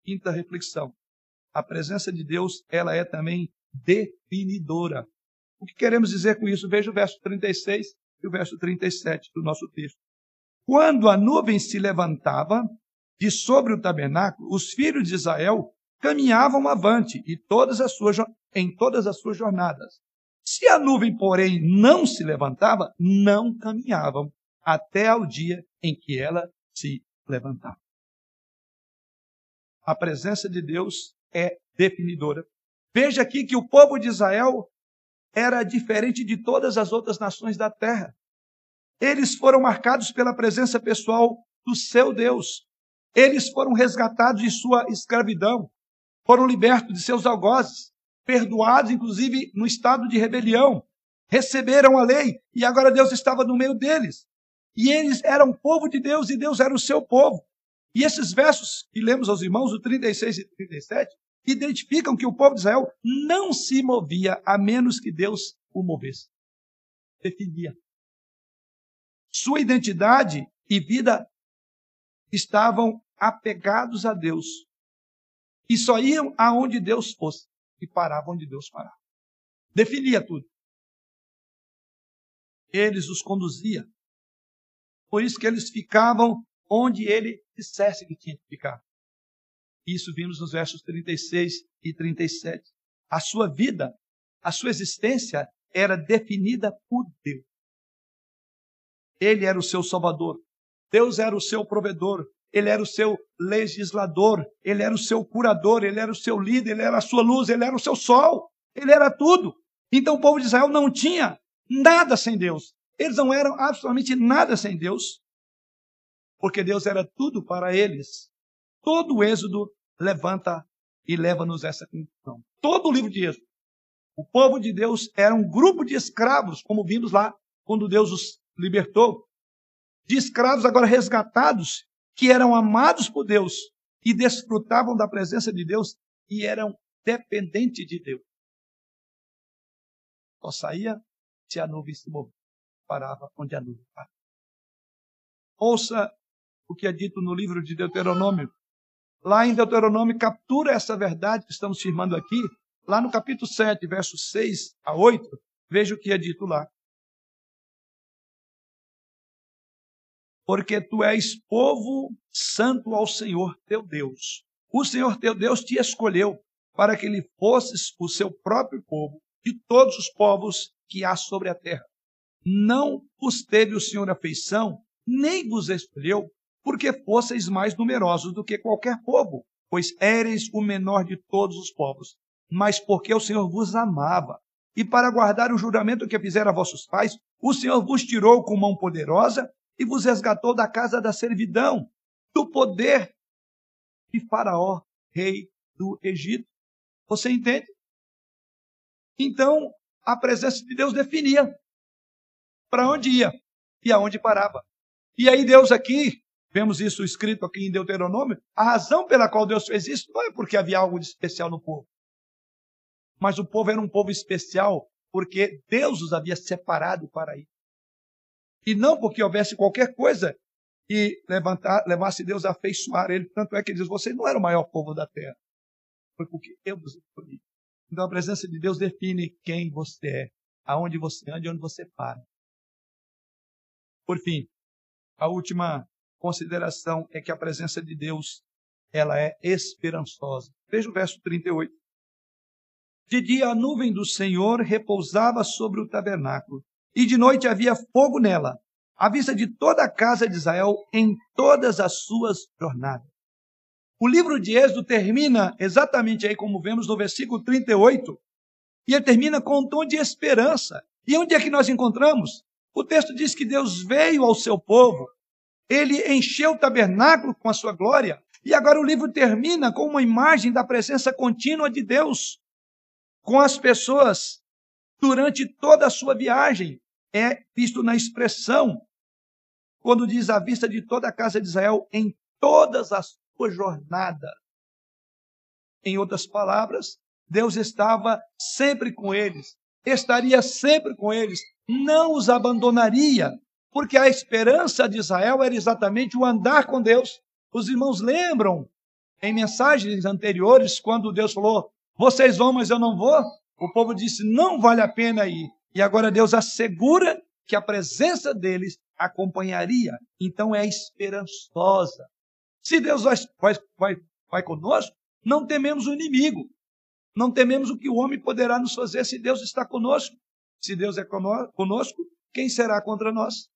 Quinta reflexão. A presença de Deus, ela é também definidora. O que queremos dizer com isso? Veja o verso 36 e o verso 37 do nosso texto. Quando a nuvem se levantava de sobre o tabernáculo, os filhos de Israel caminhavam avante e todas as suas, em todas as suas jornadas. Se a nuvem, porém, não se levantava, não caminhavam até ao dia em que ela se levantava. A presença de Deus é definidora. Veja aqui que o povo de Israel era diferente de todas as outras nações da terra. Eles foram marcados pela presença pessoal do seu Deus. Eles foram resgatados de sua escravidão, foram libertos de seus algozes, perdoados, inclusive, no estado de rebelião. Receberam a lei e agora Deus estava no meio deles. E eles eram povo de Deus e Deus era o seu povo. E esses versos que lemos aos irmãos, o 36 e 37, identificam que o povo de Israel não se movia a menos que Deus o movesse. Definia. Sua identidade e vida estavam apegados a Deus. E só iam aonde Deus fosse. E paravam onde Deus parava. Definia tudo. Eles os conduzia. Por isso que eles ficavam onde ele dissesse que tinha que ficar. Isso vimos nos versos 36 e 37. A sua vida, a sua existência era definida por Deus. Ele era o seu salvador. Deus era o seu provedor. Ele era o seu legislador. Ele era o seu curador. Ele era o seu líder. Ele era a sua luz. Ele era o seu sol. Ele era tudo. Então o povo de Israel não tinha nada sem Deus. Eles não eram absolutamente nada sem Deus, porque Deus era tudo para eles. Todo o Êxodo levanta e leva-nos essa conclusão. Todo o livro de Êxodo. O povo de Deus era um grupo de escravos, como vimos lá quando Deus os libertou. De escravos agora resgatados, que eram amados por Deus e desfrutavam da presença de Deus e eram dependentes de Deus. Só saía se a nuvem se movia. Parava onde a nuvem parava. Ouça o que é dito no livro de Deuteronômio, lá em Deuteronômio, captura essa verdade que estamos firmando aqui, lá no capítulo 7, versos 6 a 8, veja o que é dito lá. Porque tu és povo santo ao Senhor teu Deus. O Senhor teu Deus te escolheu para que ele fosses o seu próprio povo de todos os povos que há sobre a terra. Não vos teve o Senhor afeição, nem vos escolheu porque fosseis mais numerosos do que qualquer povo, pois éreis o menor de todos os povos, mas porque o Senhor vos amava. E para guardar o juramento que fizera a vossos pais, o Senhor vos tirou com mão poderosa e vos resgatou da casa da servidão, do poder de Faraó, rei do Egito. Você entende? Então, a presença de Deus definia para onde ia e aonde parava. E aí Deus aqui Vemos isso escrito aqui em Deuteronômio. A razão pela qual Deus fez isso não é porque havia algo de especial no povo. Mas o povo era um povo especial porque Deus os havia separado para ir. E não porque houvesse qualquer coisa que levantar, levasse Deus a afeiçoar ele. Tanto é que ele diz: Você não era o maior povo da terra. Foi porque eu vos escolhi. Então a presença de Deus define quem você é, aonde você anda e onde você para. Por fim, a última consideração é que a presença de Deus ela é esperançosa. Veja o verso 38. De dia a nuvem do Senhor repousava sobre o tabernáculo, e de noite havia fogo nela, à vista de toda a casa de Israel em todas as suas jornadas. O livro de Êxodo termina exatamente aí como vemos no versículo 38, e ele termina com um tom de esperança. E onde é que nós encontramos? O texto diz que Deus veio ao seu povo ele encheu o tabernáculo com a sua glória. E agora o livro termina com uma imagem da presença contínua de Deus com as pessoas durante toda a sua viagem. É visto na expressão, quando diz à vista de toda a casa de Israel, em todas as suas jornadas. Em outras palavras, Deus estava sempre com eles, estaria sempre com eles, não os abandonaria, porque a esperança de Israel era exatamente o andar com Deus. Os irmãos lembram em mensagens anteriores, quando Deus falou: Vocês vão, mas eu não vou. O povo disse: Não vale a pena ir. E agora Deus assegura que a presença deles acompanharia. Então é esperançosa. Se Deus vai, vai, vai, conosco, não tememos o inimigo. Não tememos o que o homem poderá nos fazer se Deus está conosco. Se Deus é conosco, quem será contra nós?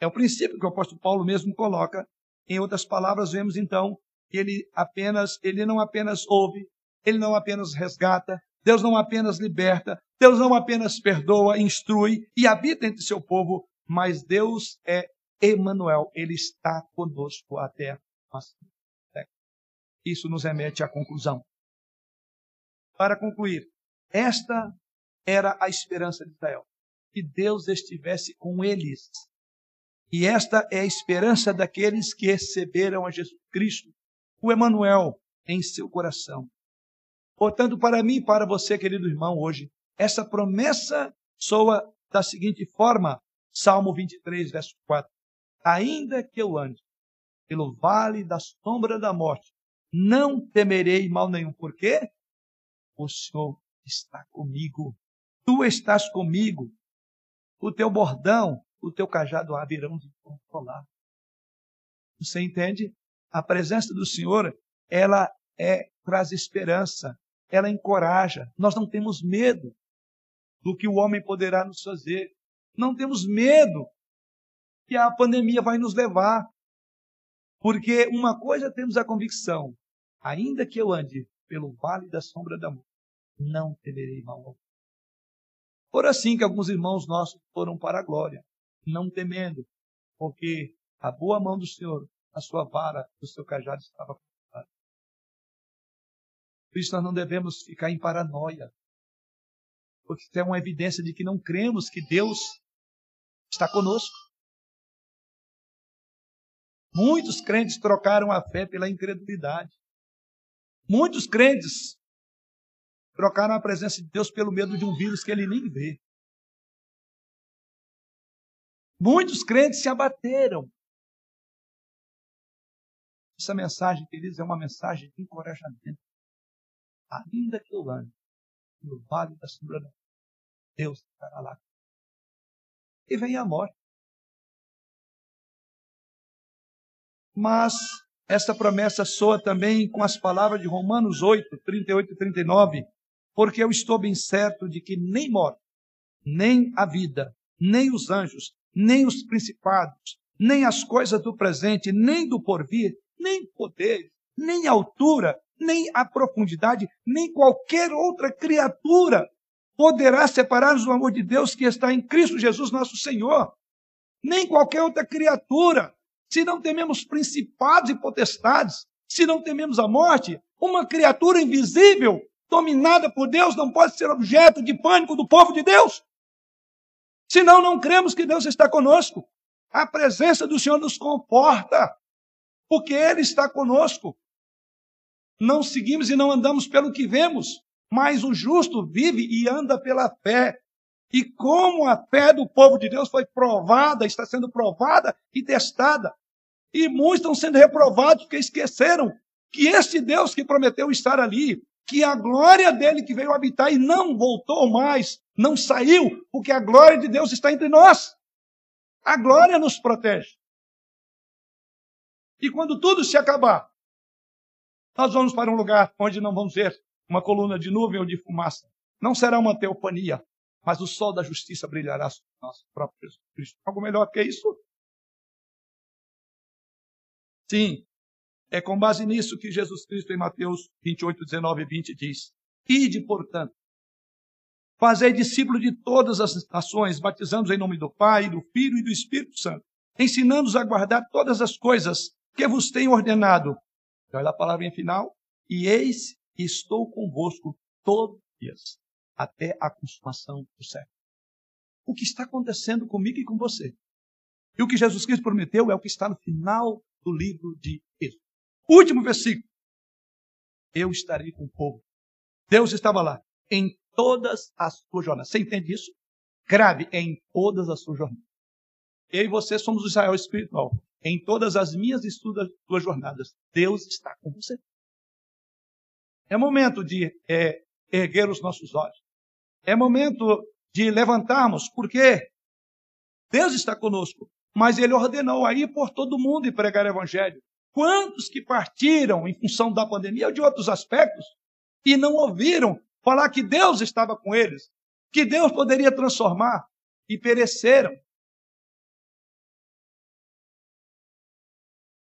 É o princípio que o apóstolo Paulo mesmo coloca. Em outras palavras, vemos então que ele apenas, ele não apenas ouve, ele não apenas resgata, Deus não apenas liberta, Deus não apenas perdoa, instrui e habita entre seu povo, mas Deus é Emanuel, ele está conosco até nós. Isso nos remete à conclusão. Para concluir, esta era a esperança de Israel, que Deus estivesse com eles. E esta é a esperança daqueles que receberam a Jesus Cristo, o Emanuel, em seu coração. Portanto, para mim e para você, querido irmão, hoje, essa promessa soa da seguinte forma: Salmo 23, verso 4. Ainda que eu ande pelo vale da sombra da morte, não temerei mal nenhum. Por quê? O Senhor está comigo. Tu estás comigo. O teu bordão, o teu cajado haverão de controlar. Você entende? A presença do Senhor, ela é traz esperança, ela encoraja. Nós não temos medo do que o homem poderá nos fazer. Não temos medo que a pandemia vai nos levar. Porque uma coisa temos a convicção: ainda que eu ande pelo vale da sombra da morte, não temerei mal algum. Por assim que alguns irmãos nossos foram para a glória, não temendo, porque a boa mão do Senhor, a sua vara, o seu cajado estava. Por isso nós não devemos ficar em paranoia, porque é uma evidência de que não cremos que Deus está conosco. Muitos crentes trocaram a fé pela incredulidade. Muitos crentes trocaram a presença de Deus pelo medo de um vírus que ele nem vê. Muitos crentes se abateram. Essa mensagem, queridos, é uma mensagem de encorajamento. Ainda que eu ande no vale da sombra da Deus estará lá. E vem a morte. Mas esta promessa soa também com as palavras de Romanos 8, 38 e 39 porque eu estou bem certo de que nem morte, nem a vida, nem os anjos, nem os principados, nem as coisas do presente, nem do porvir, nem poder, nem altura, nem a profundidade, nem qualquer outra criatura poderá separar-nos do amor de Deus que está em Cristo Jesus, nosso Senhor. Nem qualquer outra criatura. Se não tememos principados e potestades, se não tememos a morte, uma criatura invisível dominada por Deus não pode ser objeto de pânico do povo de Deus. Senão não cremos que Deus está conosco. A presença do Senhor nos comporta, porque Ele está conosco. Não seguimos e não andamos pelo que vemos, mas o justo vive e anda pela fé. E como a fé do povo de Deus foi provada, está sendo provada e testada. E muitos estão sendo reprovados porque esqueceram que este Deus que prometeu estar ali, que a glória dele que veio habitar e não voltou mais, não saiu, porque a glória de Deus está entre nós. A glória nos protege. E quando tudo se acabar, nós vamos para um lugar onde não vamos ver uma coluna de nuvem ou de fumaça. Não será uma teofania, mas o sol da justiça brilhará sobre nosso próprio Jesus Cristo. Algo melhor que isso? Sim, é com base nisso que Jesus Cristo, em Mateus 28, 19 e 20, diz: Ide, portanto, fazei discípulo de todas as nações, batizando-os em nome do Pai, do Filho e do Espírito Santo, ensinando-os a guardar todas as coisas que vos tenho ordenado. Olha a palavra final. E eis estou convosco todos os dias, até a consumação do século. O que está acontecendo comigo e com você? E o que Jesus Cristo prometeu é o que está no final do livro de Êxodo. Último versículo. Eu estarei com o povo. Deus estava lá em todas as suas jornadas. Você entende isso? Grave em todas as suas jornadas. Eu e você somos o Israel espiritual. Em todas as minhas e suas jornadas, Deus está com você. É momento de é, erguer os nossos olhos. É momento de levantarmos, porque Deus está conosco, mas Ele ordenou aí por todo mundo e pregar o Evangelho. Quantos que partiram em função da pandemia ou de outros aspectos e não ouviram falar que Deus estava com eles, que Deus poderia transformar e pereceram?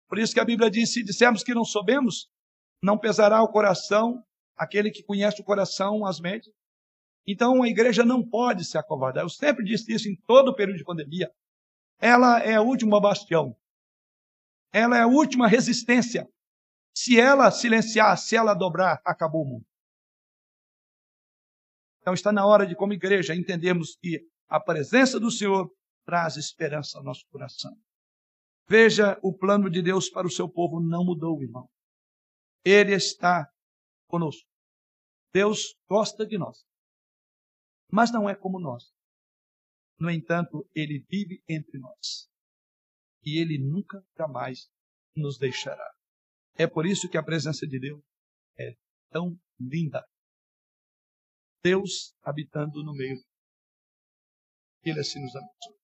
Por isso que a Bíblia diz: se dissermos que não soubemos, não pesará o coração, aquele que conhece o coração, as mentes. Então a igreja não pode se acovardar. Eu sempre disse isso em todo o período de pandemia. Ela é a última bastião. Ela é a última resistência. Se ela silenciar, se ela dobrar, acabou o mundo. Então está na hora de, como igreja, entendermos que a presença do Senhor traz esperança ao nosso coração. Veja, o plano de Deus para o seu povo não mudou, irmão. Ele está conosco. Deus gosta de nós. Mas não é como nós. No entanto, ele vive entre nós. E ele nunca, jamais nos deixará. É por isso que a presença de Deus é tão linda. Deus habitando no meio. Ele assim nos abençoe.